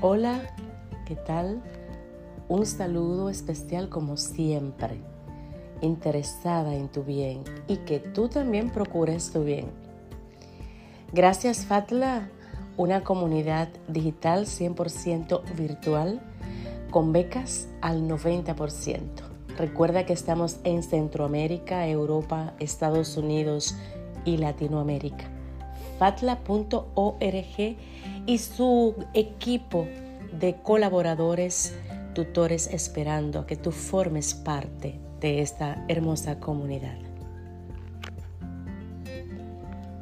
Hola, ¿qué tal? Un saludo especial como siempre, interesada en tu bien y que tú también procures tu bien. Gracias Fatla, una comunidad digital 100% virtual con becas al 90%. Recuerda que estamos en Centroamérica, Europa, Estados Unidos y Latinoamérica fatla.org y su equipo de colaboradores, tutores esperando que tú formes parte de esta hermosa comunidad.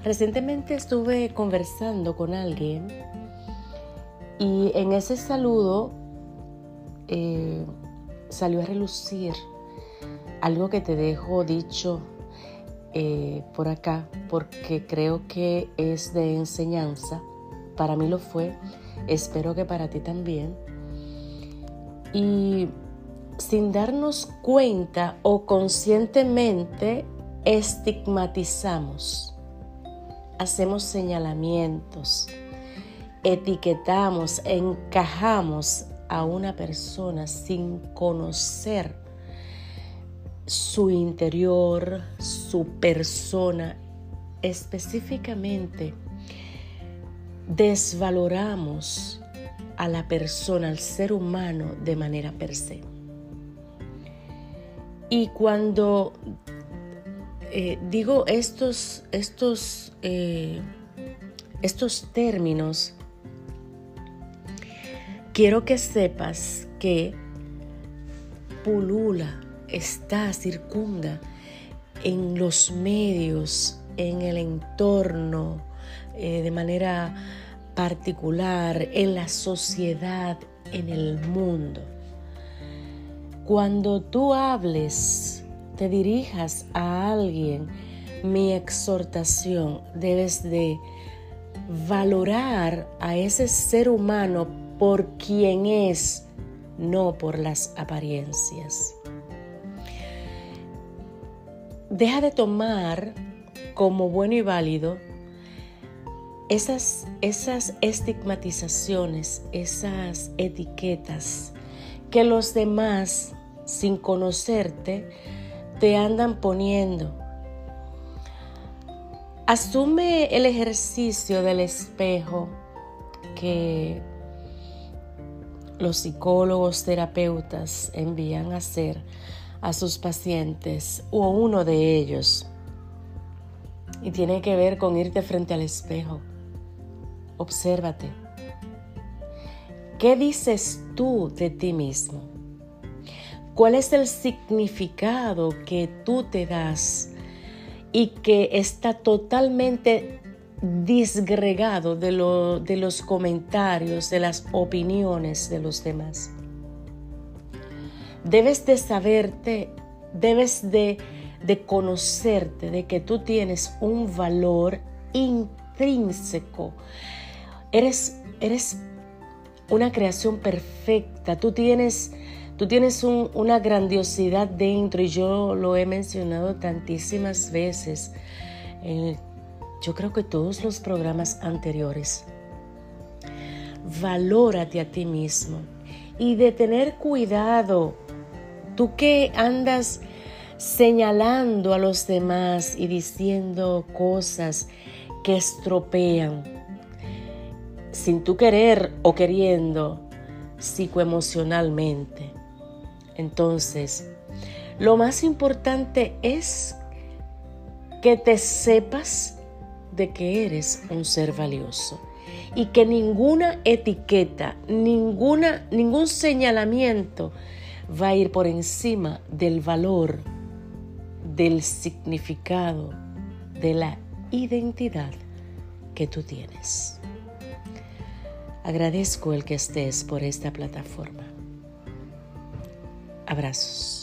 Recientemente estuve conversando con alguien y en ese saludo eh, salió a relucir algo que te dejo dicho eh, por acá porque creo que es de enseñanza. Para mí lo fue, espero que para ti también. Y sin darnos cuenta o conscientemente estigmatizamos, hacemos señalamientos, etiquetamos, encajamos a una persona sin conocer su interior, su persona, específicamente desvaloramos a la persona, al ser humano de manera per se. Y cuando eh, digo estos, estos, eh, estos términos, quiero que sepas que pulula está, circunda en los medios, en el entorno, eh, de manera particular, en la sociedad, en el mundo. Cuando tú hables, te dirijas a alguien, mi exhortación, debes de valorar a ese ser humano por quien es, no por las apariencias deja de tomar como bueno y válido esas, esas estigmatizaciones, esas etiquetas que los demás, sin conocerte, te andan poniendo. Asume el ejercicio del espejo que los psicólogos, terapeutas envían a hacer a sus pacientes o uno de ellos. Y tiene que ver con irte frente al espejo. Obsérvate. ¿Qué dices tú de ti mismo? ¿Cuál es el significado que tú te das y que está totalmente disgregado de, de los comentarios, de las opiniones de los demás? Debes de saberte, debes de, conocerte, de que tú tienes un valor intrínseco. Eres, eres una creación perfecta, tú tienes, tú tienes una grandiosidad dentro y yo lo he mencionado tantísimas veces, yo creo que todos los programas anteriores. Valórate a ti mismo y de tener cuidado Tú que andas señalando a los demás y diciendo cosas que estropean, sin tú querer o queriendo, psicoemocionalmente. Entonces, lo más importante es que te sepas de que eres un ser valioso y que ninguna etiqueta, ninguna, ningún señalamiento va a ir por encima del valor, del significado, de la identidad que tú tienes. Agradezco el que estés por esta plataforma. Abrazos.